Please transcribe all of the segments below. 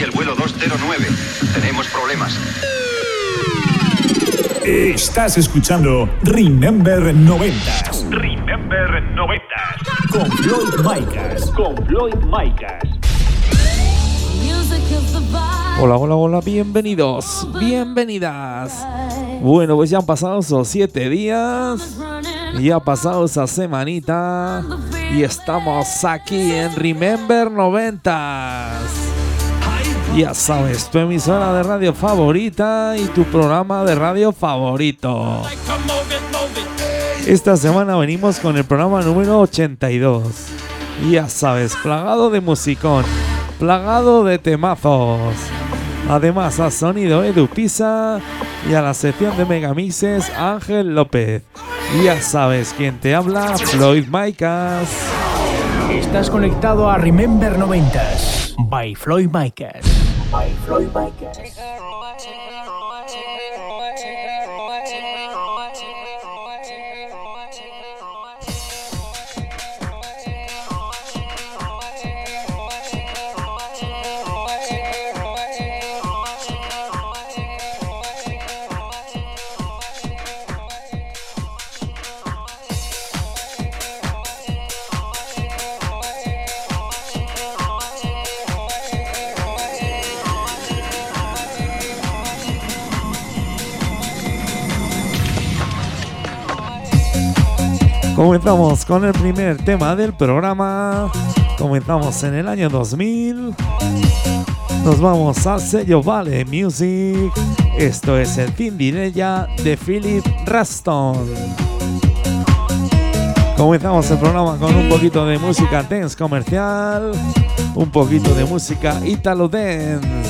Aquí el vuelo 209. Tenemos problemas. Estás escuchando Remember 90 Remember 90. con Floyd Micas. Con Floyd Micas. Hola, hola, hola, bienvenidos, bienvenidas. Bueno, pues ya han pasado esos siete días, ya ha pasado esa semanita y estamos aquí en Remember 90. Ya sabes, tu emisora de radio favorita y tu programa de radio favorito. Esta semana venimos con el programa número 82. Ya sabes, plagado de musicón, plagado de temazos. Además a sonido Edu Pisa y a la sección de Megamixes Ángel López. Ya sabes quién te habla, Floyd Maicas. Estás conectado a Remember 90s by Floyd Micas. By Floyd Micas. Comenzamos con el primer tema del programa. Comenzamos en el año 2000. Nos vamos al sello Vale Music. Esto es el Tindirella de Philip Raston. Comenzamos el programa con un poquito de música dance comercial, un poquito de música italo dance.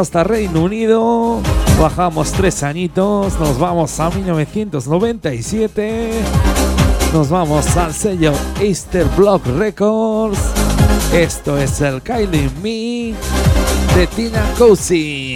hasta Reino Unido, bajamos tres añitos, nos vamos a 1997, nos vamos al sello Easter Block Records. Esto es el Kylie Me de Tina Cozy.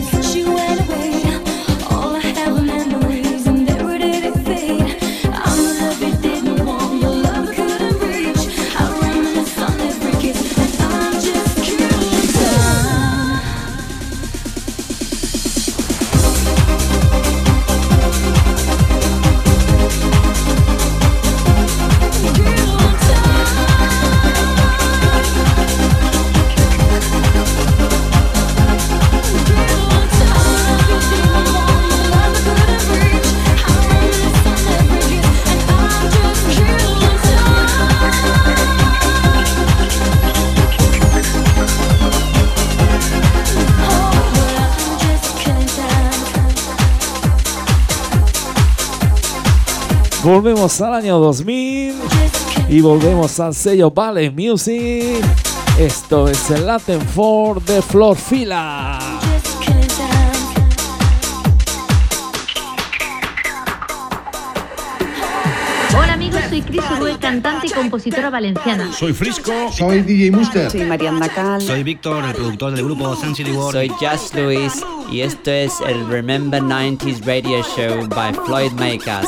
Volvemos al año 2000 y volvemos al sello Valley Music. Esto es el Latin 4 de Flor Fila. Hola amigos, soy Cris Urue, cantante y compositora valenciana. Soy Frisco. Soy DJ Muster. Soy Mariana Cal. Soy Víctor, el productor del grupo Sensitive World. Soy Just Luis y esto es el Remember 90s Radio Show by Floyd Makers.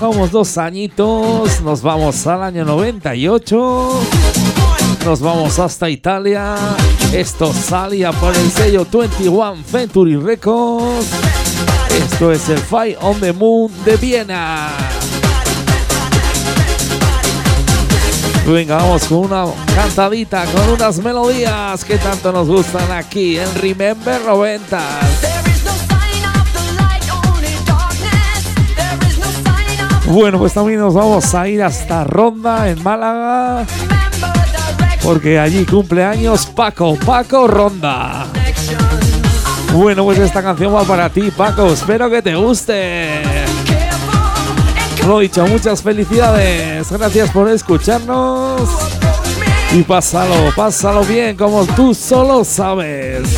Bajamos dos añitos, nos vamos al año 98, nos vamos hasta Italia. Esto salía por el sello 21 Century Records. Esto es el Fight on the Moon de Viena. Venga, vamos con una cantadita, con unas melodías que tanto nos gustan aquí en Remember 90. Bueno, pues también nos vamos a ir hasta Ronda en Málaga. Porque allí cumple años Paco, Paco Ronda. Bueno, pues esta canción va para ti, Paco. Espero que te guste. Lo dicho, muchas felicidades. Gracias por escucharnos. Y pásalo, pásalo bien como tú solo sabes.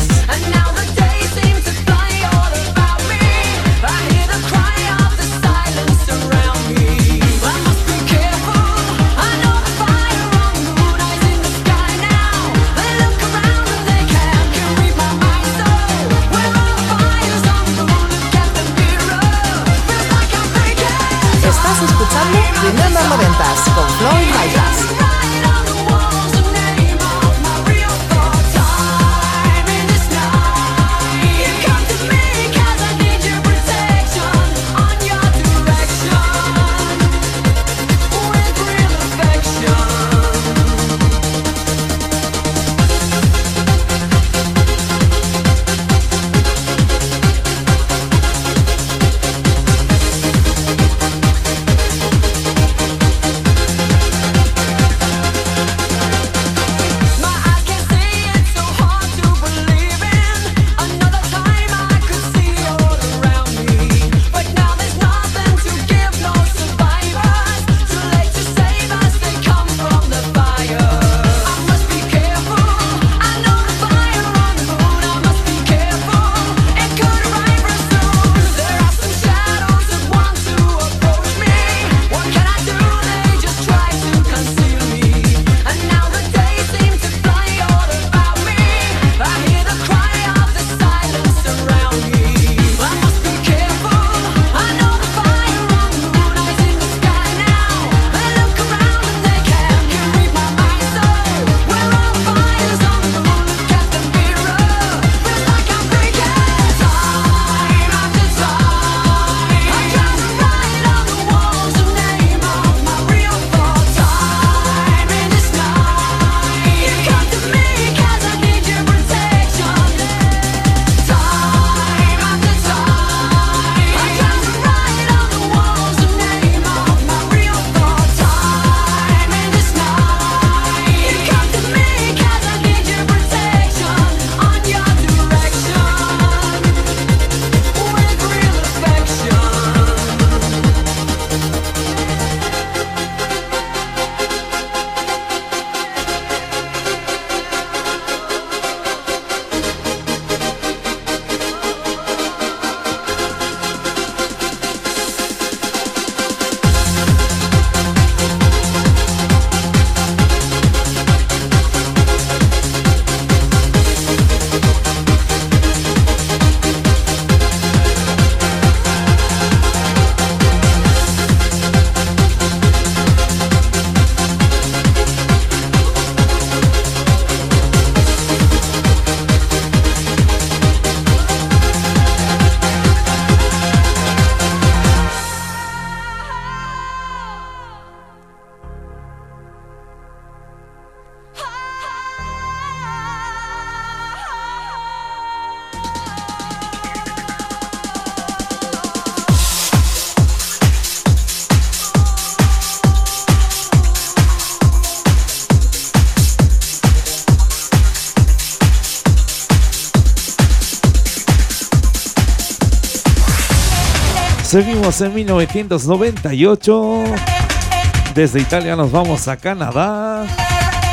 En 1998. Desde Italia nos vamos a Canadá.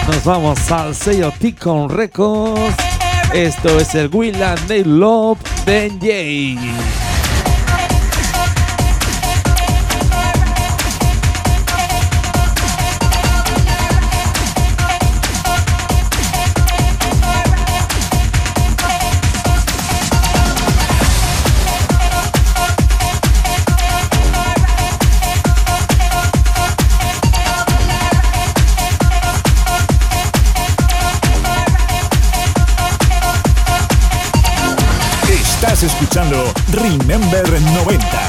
Nos vamos al sello Ticon Records. Esto es el Willa Love Benjay. Remember 90.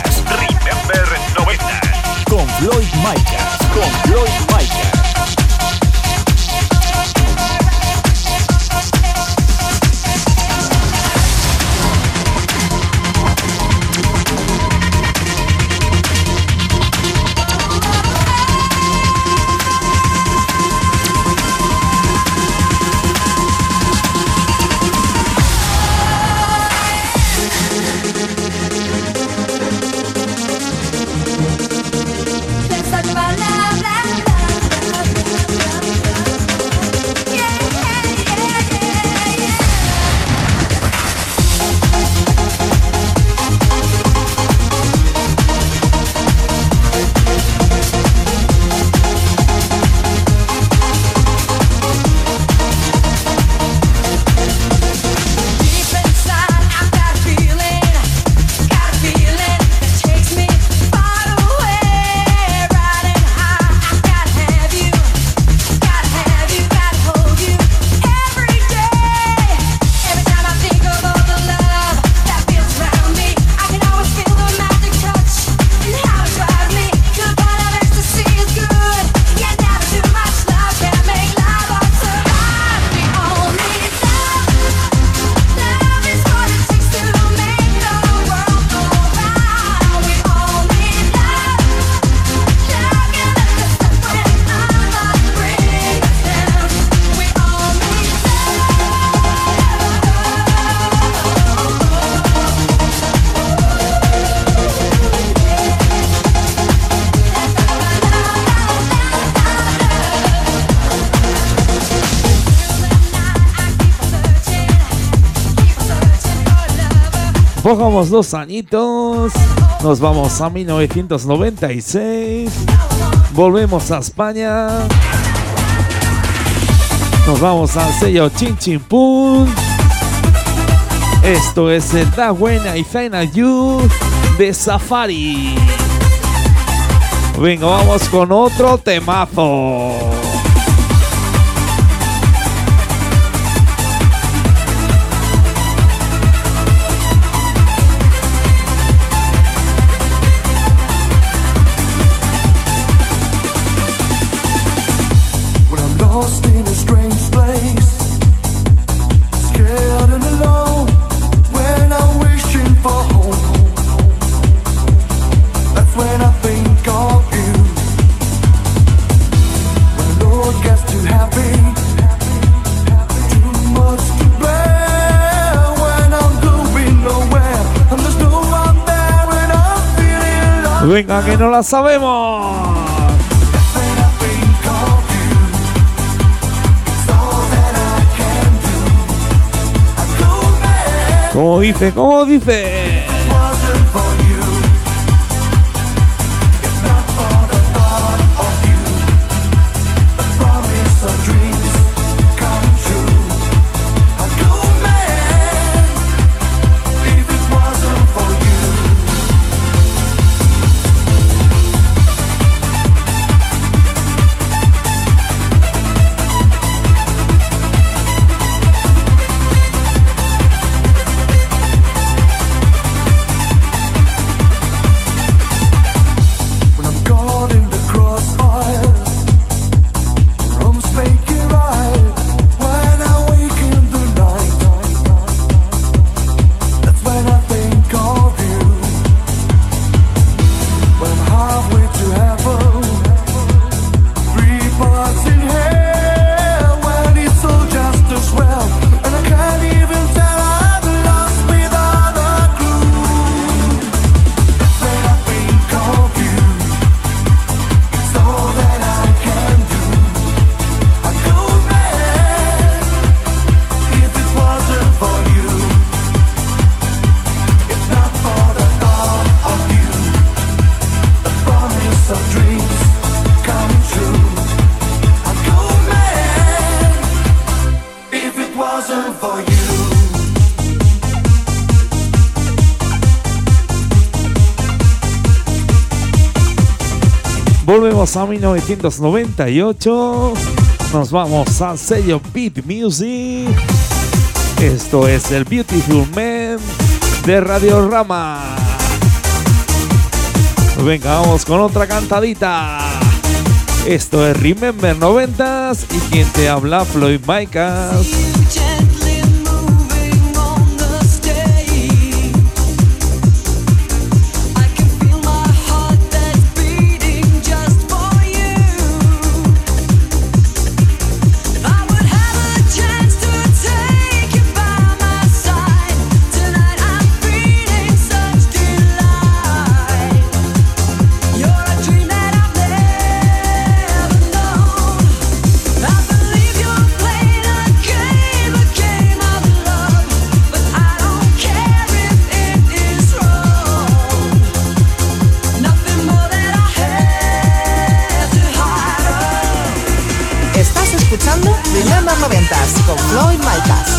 jugábamos dos añitos. Nos vamos a 1996. Volvemos a España. Nos vamos al sello Chin Chin Pum. Esto es el Da Buena y Final You de Safari. Venga, vamos con otro temazo. Venga, que no la sabemos. Como dice? como dice? A 1998. Nos vamos al sello Beat Music. Esto es el Beautiful Man de Radio Rama. Venga, vamos con otra cantadita. Esto es Remember 90s y quien te habla Floyd Micas. Remember 90s con Floyd Micas.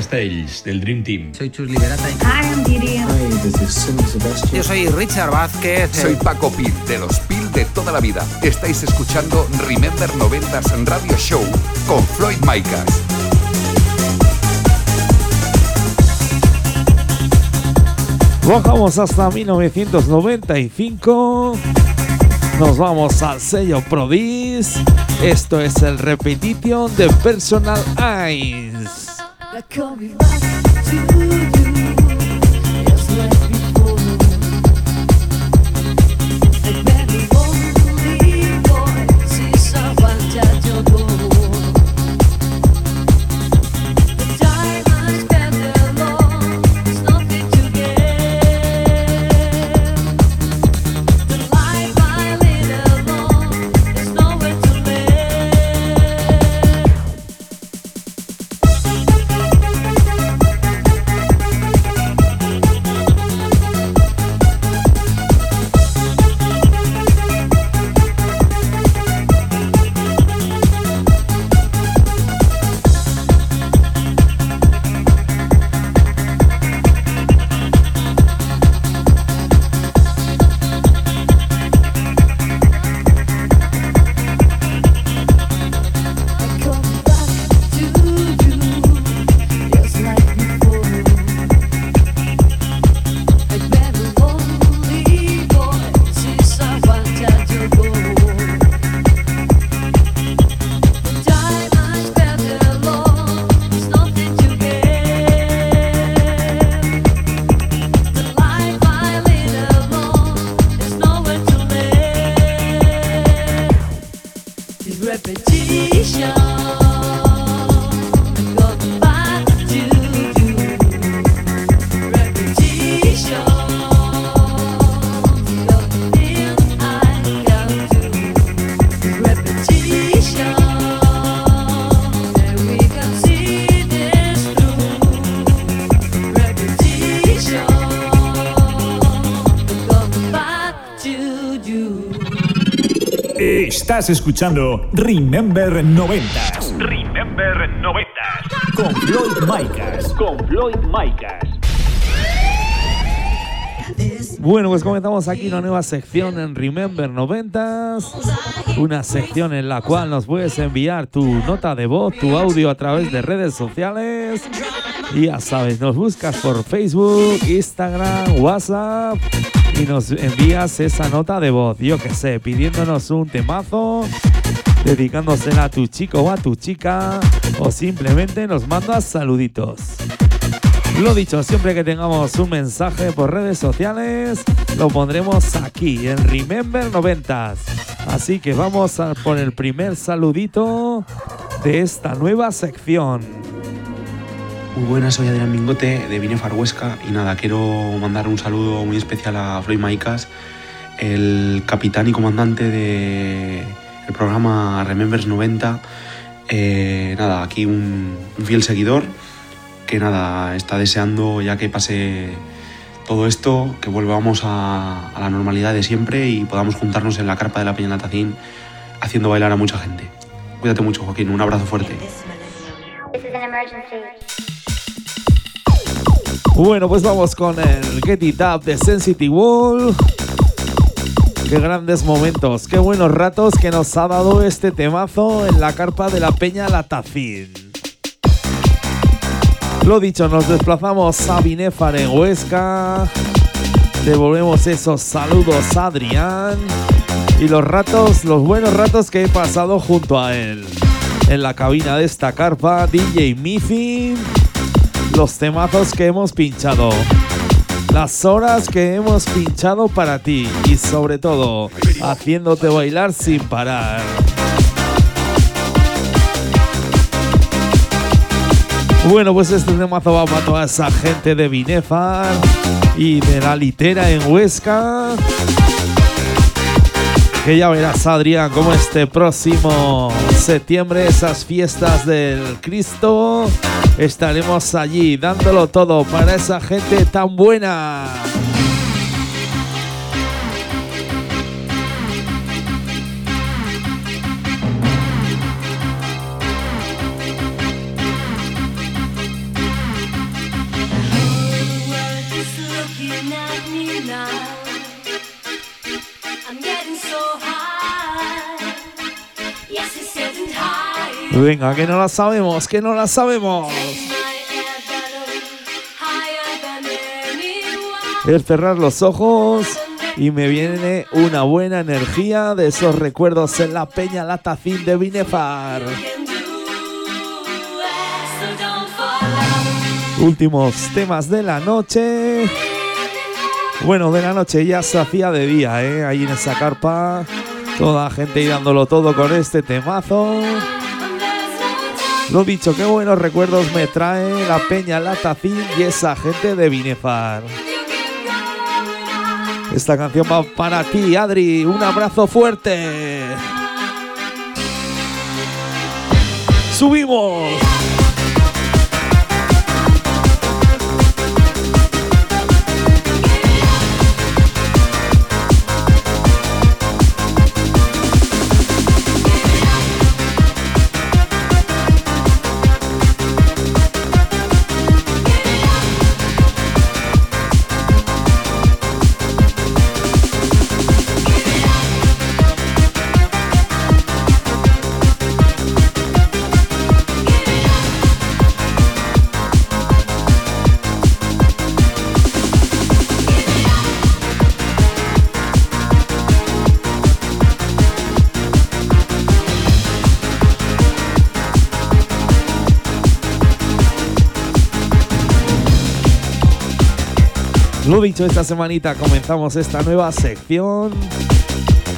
Castells, del Dream Team. Soy Chus Liberata. Hi, I'm Didi. Yo soy Richard Vázquez. Soy Paco Pil, de los Pil de toda la vida. Estáis escuchando Remember 90s Radio Show con Floyd Micas. Bajamos hasta 1995. Nos vamos al sello Prodis. Esto es el Repetition de Personal Eyes. Repetition. Estás escuchando Remember 90 Remember 90. con Floyd Micas. Con Floyd Micas. Bueno, pues comenzamos aquí una nueva sección en Remember 90s. Una sección en la cual nos puedes enviar tu nota de voz, tu audio a través de redes sociales. Y ya sabes, nos buscas por Facebook, Instagram, WhatsApp y nos envías esa nota de voz, yo que sé, pidiéndonos un temazo, dedicándosela a tu chico o a tu chica, o simplemente nos mandas saluditos. Lo dicho, siempre que tengamos un mensaje por redes sociales, lo pondremos aquí en Remember 90. Así que vamos a por el primer saludito de esta nueva sección. Muy buenas, soy Adrián Mingote de Binefar Huesca y nada, quiero mandar un saludo muy especial a Floyd Maicas, el capitán y comandante del programa Remembers 90. Eh, nada, aquí un, un fiel seguidor que nada, está deseando ya que pase todo esto, que volvamos a, a la normalidad de siempre y podamos juntarnos en la carpa de la Peña Natacín haciendo bailar a mucha gente. Cuídate mucho, Joaquín, un abrazo fuerte. This is an emergency. Bueno, pues vamos con el Get It Up de Sensitive Wall. Qué grandes momentos, qué buenos ratos que nos ha dado este temazo en la carpa de la Peña Latacín. Lo dicho, nos desplazamos a Binefar en Huesca. Devolvemos esos saludos a Adrián. Y los ratos, los buenos ratos que he pasado junto a él. En la cabina de esta carpa, DJ Miffy. Los temazos que hemos pinchado. Las horas que hemos pinchado para ti. Y sobre todo, haciéndote bailar sin parar. Bueno, pues este temazo va para toda esa gente de Binefar y de la litera en Huesca. Que ya verás, Adrián, como este próximo septiembre, esas fiestas del Cristo, estaremos allí dándolo todo para esa gente tan buena. Venga, que no la sabemos, que no la sabemos. Es cerrar los ojos y me viene una buena energía de esos recuerdos en la Peña Latacín de Binefar. Últimos temas de la noche. Bueno, de la noche ya se hacía de día, ¿eh? Ahí en esa carpa. Toda gente ahí dándolo todo con este temazo. Lo dicho, qué buenos recuerdos me trae la Peña Latacín y esa gente de Binefar. Esta canción va para ti, Adri. Un abrazo fuerte. Subimos. Esta semanita comenzamos esta nueva sección.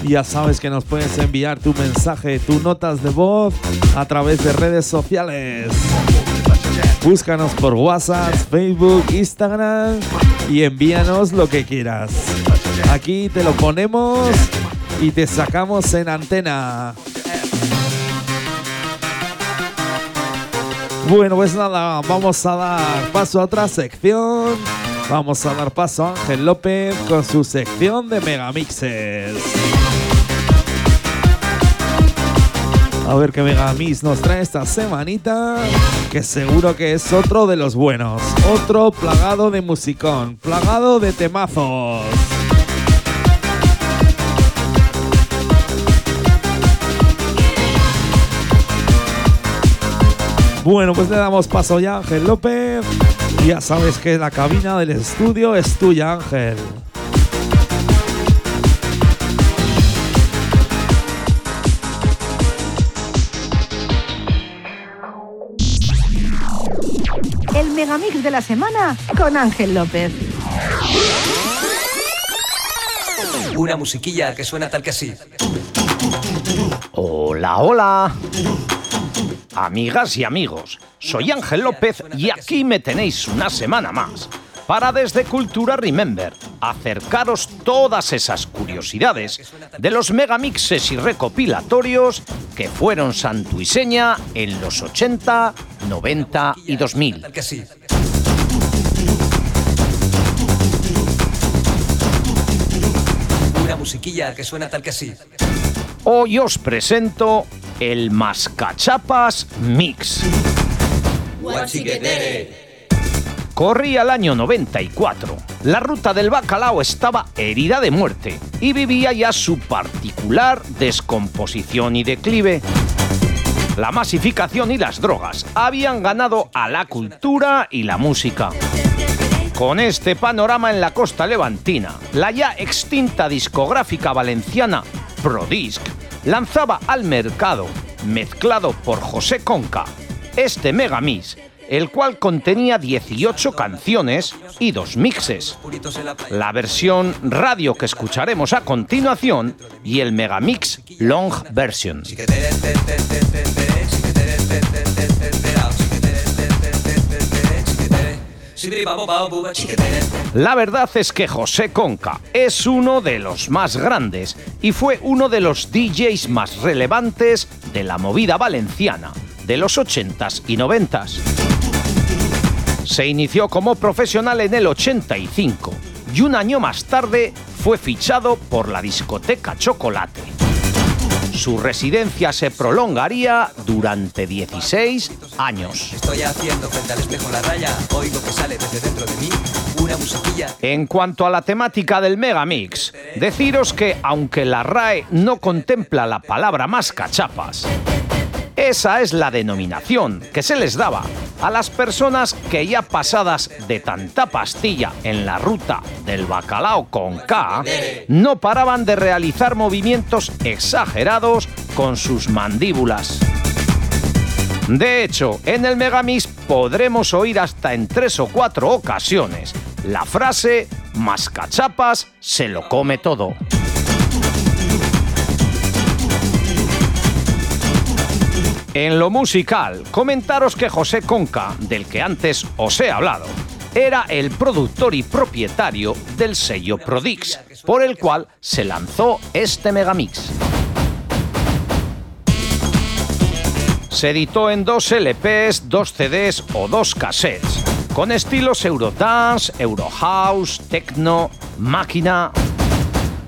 Ya sabes que nos puedes enviar tu mensaje, tus notas de voz a través de redes sociales. Búscanos por WhatsApp, Facebook, Instagram y envíanos lo que quieras. Aquí te lo ponemos y te sacamos en antena. Bueno, pues nada, vamos a dar paso a otra sección. Vamos a dar paso a Ángel López con su sección de megamixes. A ver qué megamix nos trae esta semanita, que seguro que es otro de los buenos. Otro plagado de musicón, plagado de temazos. Bueno, pues le damos paso ya a Ángel López. Ya sabes que la cabina del estudio es tuya, Ángel. El megamix de la semana con Ángel López. Una musiquilla que suena tal que así. Hola, hola. Amigas y amigos, soy Ángel López y aquí me tenéis una semana más para desde Cultura Remember acercaros todas esas curiosidades de los megamixes y recopilatorios que fueron santuiseña en los 80, 90 y 2000. Tal que sí. Una musiquilla que suena tal que así. Hoy os presento el Mascachapas Mix. Corría el año 94. La ruta del bacalao estaba herida de muerte y vivía ya su particular descomposición y declive. La masificación y las drogas habían ganado a la cultura y la música. Con este panorama en la costa levantina, la ya extinta discográfica valenciana Prodisc lanzaba al mercado, mezclado por José Conca, este megamix, el cual contenía 18 canciones y dos mixes. La versión radio que escucharemos a continuación y el megamix long version. La verdad es que José Conca es uno de los más grandes y fue uno de los DJs más relevantes de la movida valenciana de los 80s y 90s. Se inició como profesional en el 85 y un año más tarde fue fichado por la discoteca Chocolate. Su residencia se prolongaría durante 16 años. Estoy haciendo frente al espejo la raya, oigo que sale desde dentro de mí una musiquilla. En cuanto a la temática del Megamix, deciros que aunque la RAE no contempla la palabra más cachapas, esa es la denominación que se les daba a las personas que ya pasadas de tanta pastilla en la ruta del bacalao con K, no paraban de realizar movimientos exagerados con sus mandíbulas. De hecho, en el Megamix podremos oír hasta en tres o cuatro ocasiones la frase mascachapas se lo come todo. En lo musical, comentaros que José Conca, del que antes os he hablado, era el productor y propietario del sello Prodix, por el cual se lanzó este megamix. Se editó en dos LPs, dos CDs o dos cassettes, con estilos Eurodance, Eurohouse, Techno, Máquina,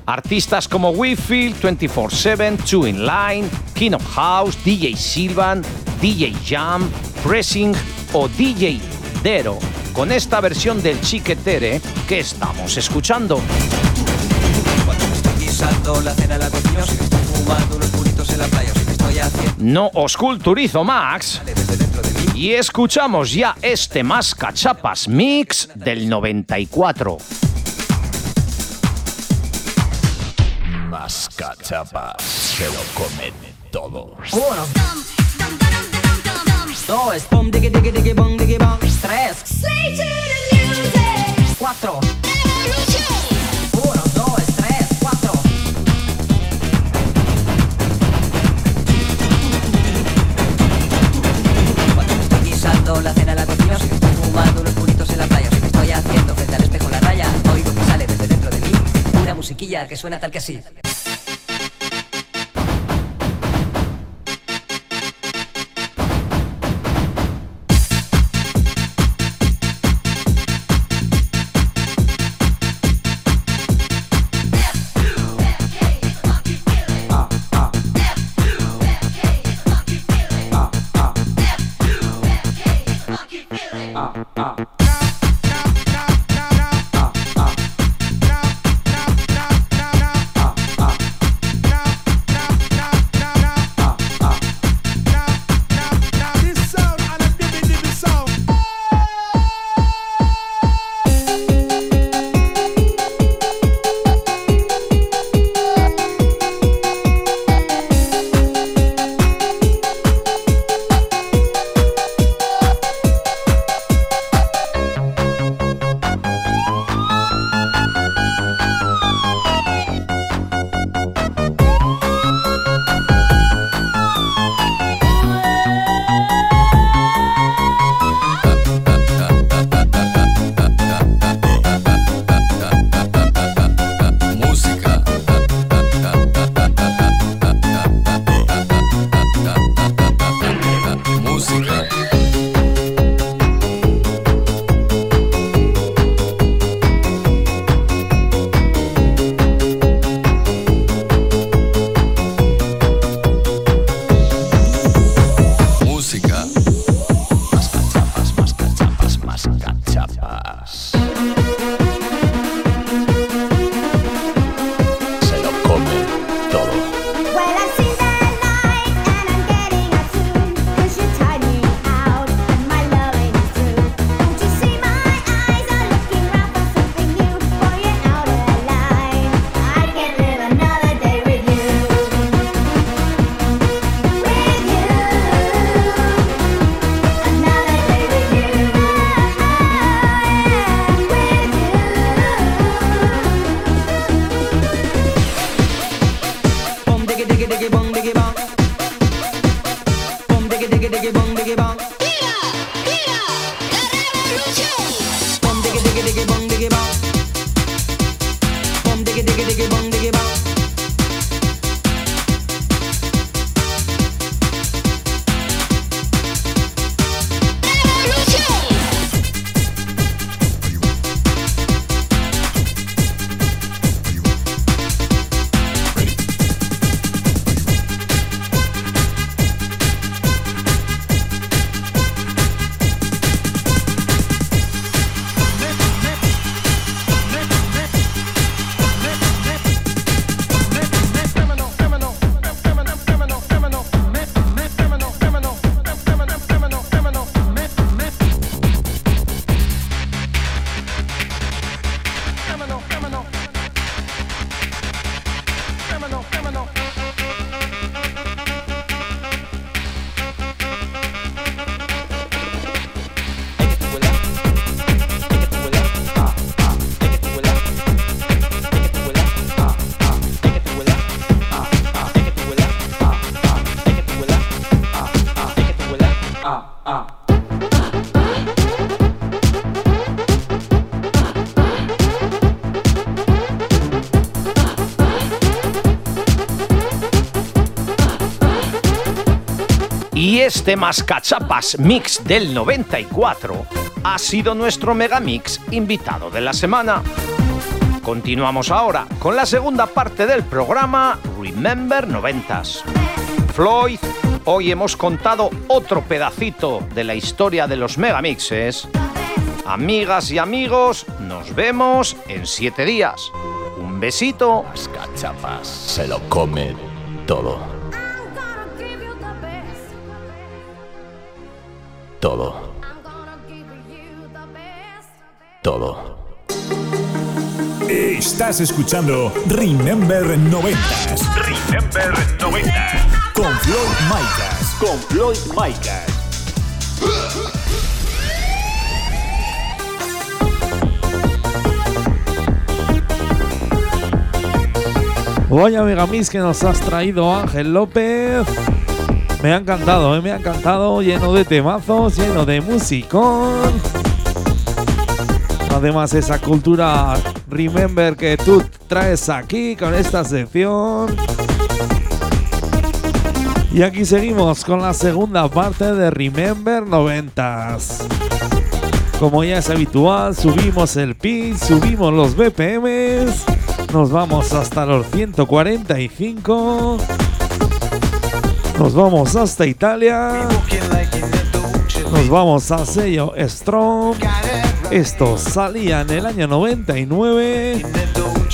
Artistas como Wifi, 24-7, Two in Line, King of House, DJ Silvan, DJ Jam, Pressing o DJ Dero, con esta versión del Chiquetere que estamos escuchando. No os culturizo, Max. Y escuchamos ya este más cachapas mix del 94. Más cachapas se lo comen todo. Uno. Dos. Pum, diggy, diggy, diggy, bong, diggy, bong. Tres. Cuatro. Uno, dos, tres, cuatro. Estoy guisando la cena en la cocina, si me estoy fumando unos puritos en la playa, si me estoy haciendo frente al espejo la raya, oigo que sale desde dentro de mí una musiquilla que suena tal que así. Y este Mascachapas Mix del 94 ha sido nuestro Megamix invitado de la semana. Continuamos ahora con la segunda parte del programa Remember 90s. Floyd, hoy hemos contado otro pedacito de la historia de los Megamixes. Amigas y amigos, nos vemos en siete días. Un besito. Mascachapas se lo come todo. Todo. Todo. Estás escuchando Remember 90s. Remember 90. Con Floyd Micas. Con Floyd Micas. Vaya Megamix que nos has traído Ángel López. Me ha encantado, ¿eh? me ha encantado, lleno de temazos, lleno de musicón. Además esa cultura Remember que tú traes aquí con esta sección. Y aquí seguimos con la segunda parte de Remember 90s. Como ya es habitual, subimos el pitch, subimos los BPMs, nos vamos hasta los 145. Nos vamos hasta Italia. Nos vamos a sello Strong. Esto salía en el año 99.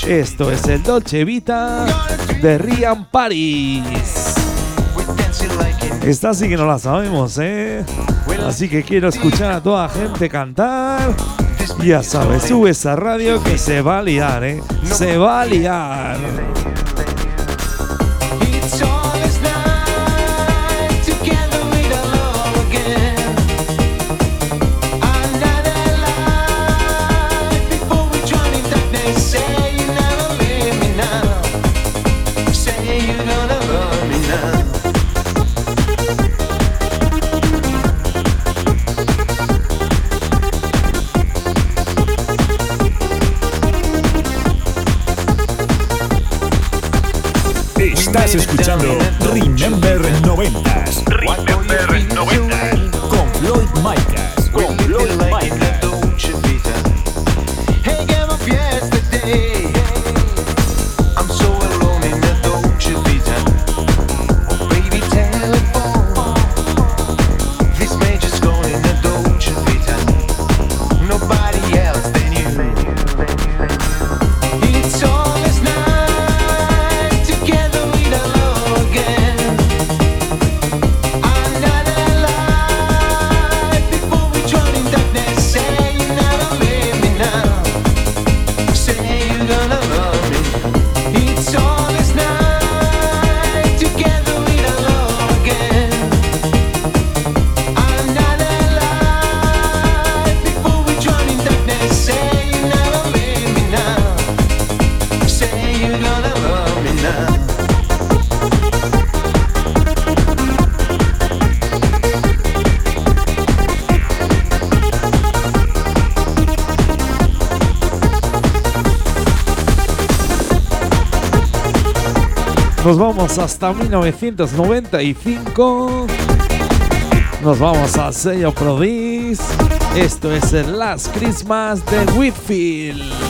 Esto es el Dolce Vita de Rian Paris. Esta sí que no la sabemos, ¿eh? Así que quiero escuchar a toda gente cantar. Ya sabes, sube esa radio que se va a liar, ¿eh? Se va a liar. Nos vamos hasta 1995. Nos vamos al sello Prodis. Esto es el Last Christmas de Whitfield.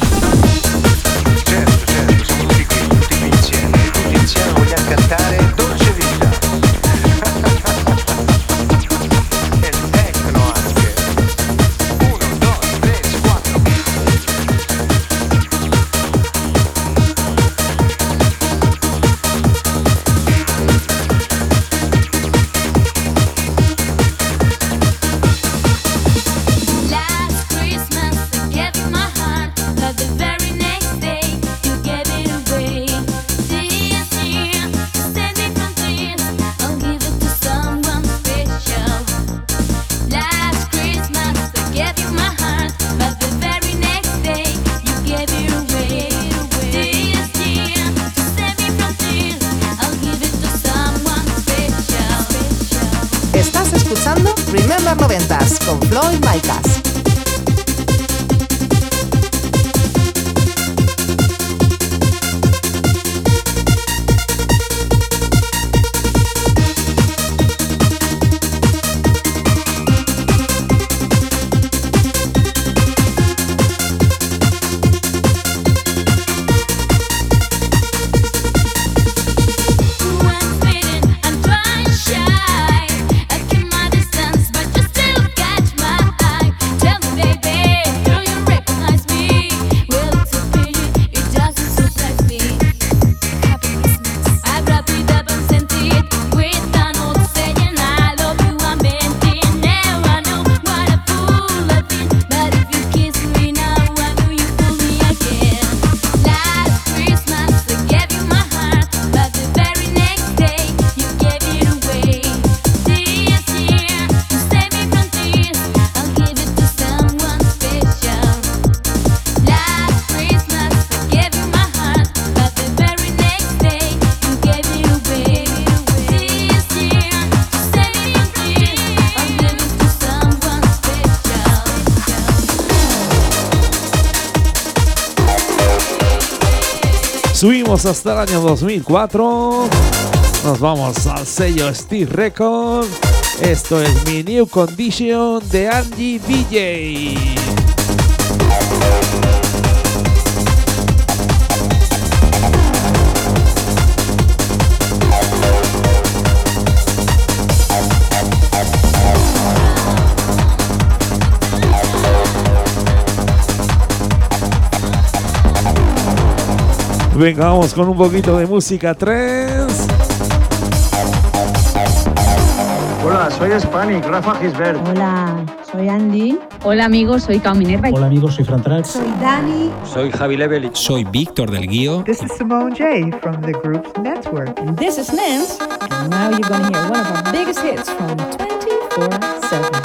Subimos hasta el año 2004. Nos vamos al sello Steve Record. Esto es mi New Condition de Angie DJ. Venga, vamos con un poquito de música trance. Hola, soy Hispanic, Rafa Gisbert. Hola, soy Andy. Hola amigos, soy Cao Minerva. Hola amigos, soy Fran Trax. Soy Dani. Soy Javi Level. Soy Víctor del Guío. This is Simone J from the group's network. And this is Nance. And now you're gonna hear one of our biggest hits from 24-7.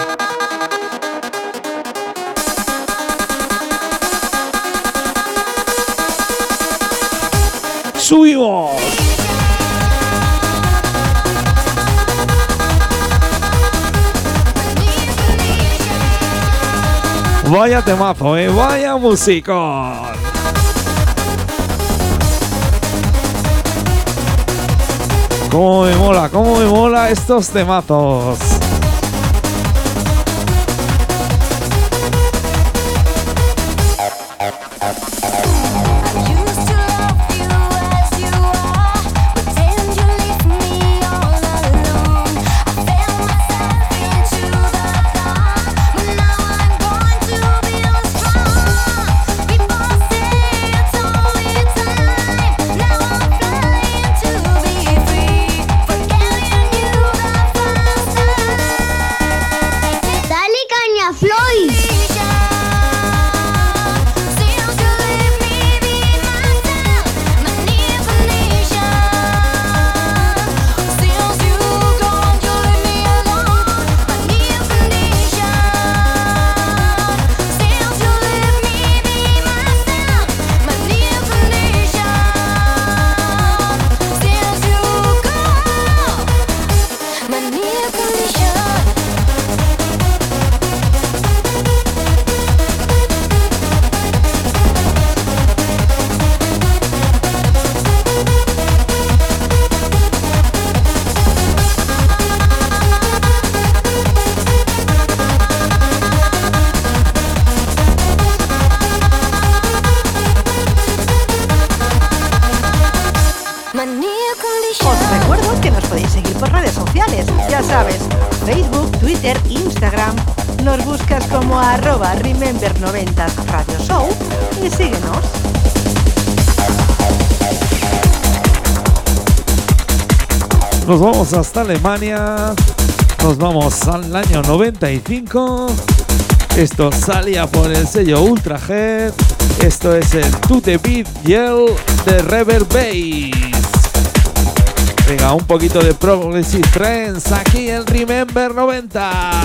Vaya temazo, eh, vaya musicón. Cómo me mola, cómo me mola estos temazos. Hasta Alemania. Nos vamos al año 95. Esto salía por el sello Ultrahead. Esto es el To The Beat Yell de Reverb Bass. Venga, un poquito de Progressive Trends aquí en Remember 90.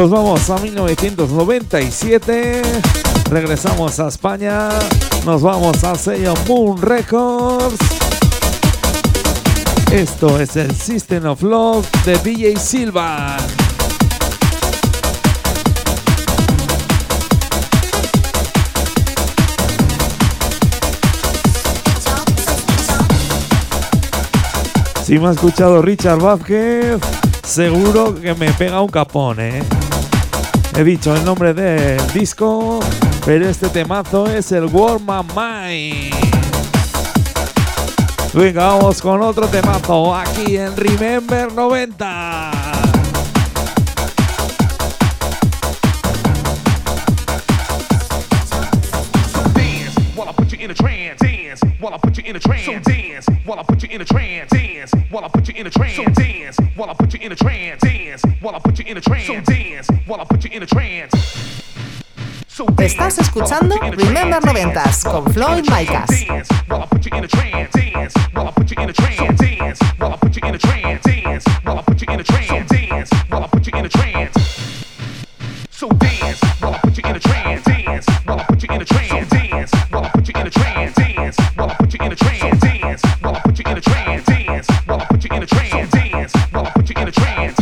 Nos vamos a 1997. Regresamos a España. Nos vamos al sello Moon Records. Esto es el System of Love de DJ Silva. Si me ha escuchado Richard Vázquez, seguro que me pega un capón, ¿eh? He dicho el nombre del disco, pero este temazo es el Warm My Mind. Venga, vamos con otro temazo aquí en Remember 90. Dance while I put you in a trance. Dance while I put you in a trance. So dance while I put you in a trance. Dance while I put you in a trance. So dance while I put you in a trance. Dance while I put you in a trance. So dance while I put you in a trance. So Estás escuchando Remember 90s con Floyd Micas. While I put you in a trance. Dance while I put you in a trance. Dance while I put you in a trance. Dance while I put you in a trance. Dance while I put you in a trance. So dance while I put you in a trance. Dance while I put you in a trance. Dance while I put you in a trance. Dance while I put you in a trance. Dance while I put you in a trance. Dance while I put you in a trance. Dance while I put you in a trance.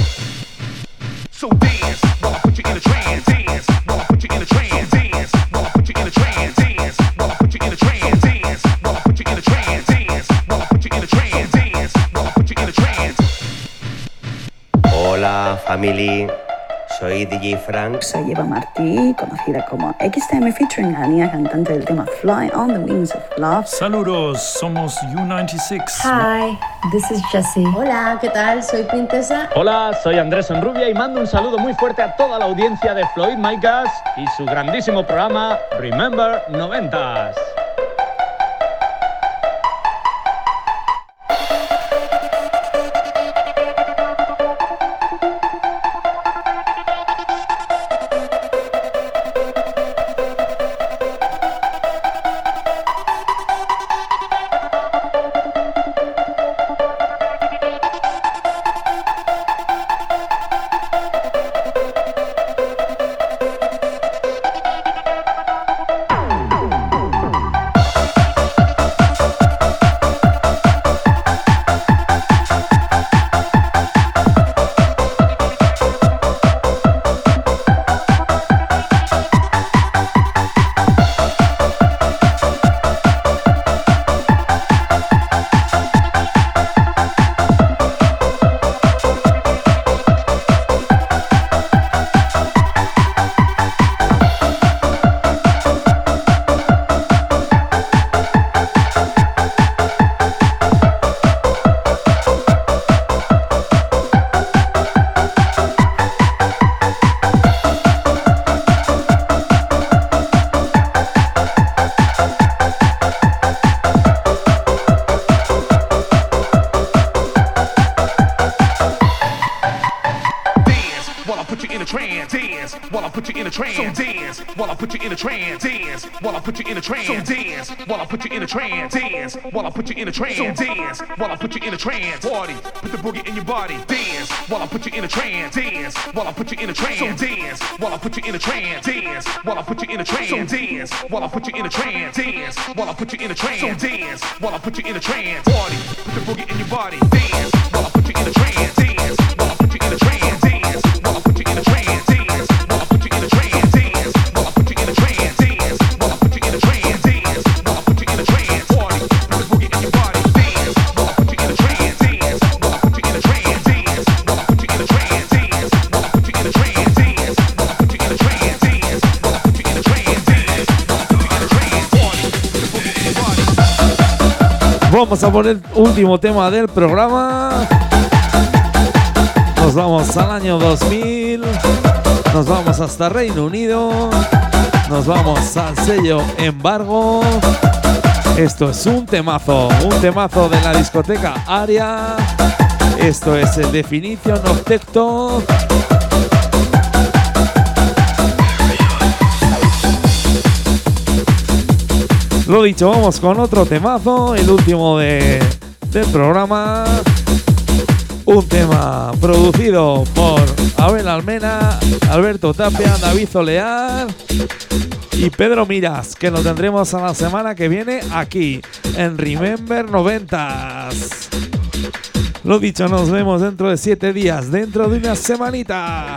So dance while I put you in a trance. Dance while I put you in a trance. Dance while I put you in a trance. Dance while I put you in a trance. Dance while I put you in a trance. Dance while I put you in a trance. Dance while I put you in a trance. Hola, family. Soy DJ Frank. Soy Eva Martí, conocida como XTM featuring Ania, cantante del tema Fly on the Wings of Love. Saludos, somos U96. Hi, this is Jessie. Hola, ¿qué tal? Soy Princesa. Hola, soy Andrés Enrubia y mando un saludo muy fuerte a toda la audiencia de Floyd Micas y su grandísimo programa Remember 90s. In a trance. Dance while I put you in a trance. So dance while I put you in a trance. Dance while I put you in a trance. So dance while I put you in a trance. Party, put the boogie in your body. Dance while I put you in a trance. Dance while I put you in a trance. So dance while I put you in a trance. Dance while I put you in a trance. So dance while I put you in a trance. Dance while I put you in a trance. So dance while I put you in a trance. Party, put the boogie in your body. Dance Vamos a poner último tema del programa. Nos vamos al año 2000. Nos vamos hasta Reino Unido. Nos vamos al sello Embargo. Esto es un temazo, un temazo de la discoteca Aria. Esto es el Definition of. Lo dicho, vamos con otro temazo, el último de, del programa. Un tema producido por Abel Almena, Alberto Tapia, David Olear y Pedro Miras, que lo tendremos a la semana que viene aquí en Remember 90s. Lo dicho, nos vemos dentro de siete días, dentro de una semanita.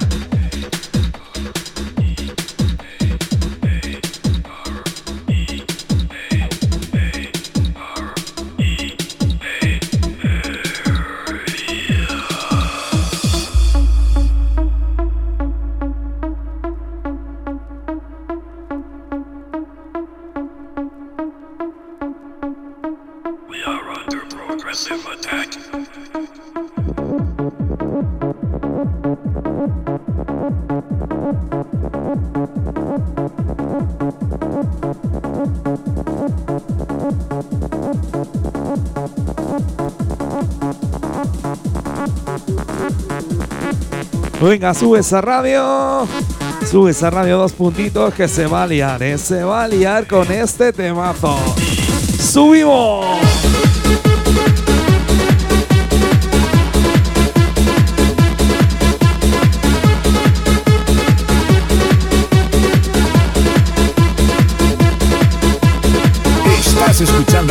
Attack. Venga, sube esa radio. Sube esa radio dos puntitos que se va a liar, ¿eh? Se va a liar con este temazo. ¡Subimos! Escuchando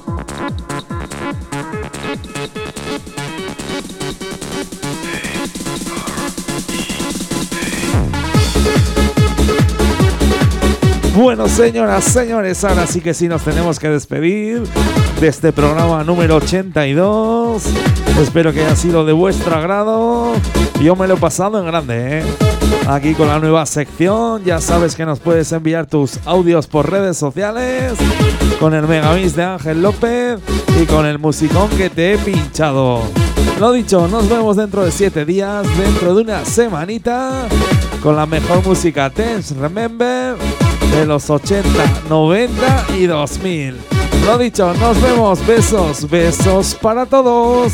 Bueno, señoras, señores, ahora sí que sí nos tenemos que despedir de este programa número 82. Espero que haya sido de vuestro agrado. Yo me lo he pasado en grande, ¿eh? Aquí con la nueva sección, ya sabes que nos puedes enviar tus audios por redes sociales con el Megamix de Ángel López y con el musicón que te he pinchado. Lo dicho, nos vemos dentro de 7 días, dentro de una semanita, con la mejor música Tense Remember de los 80, 90 y 2000. Lo dicho, nos vemos. Besos, besos para todos.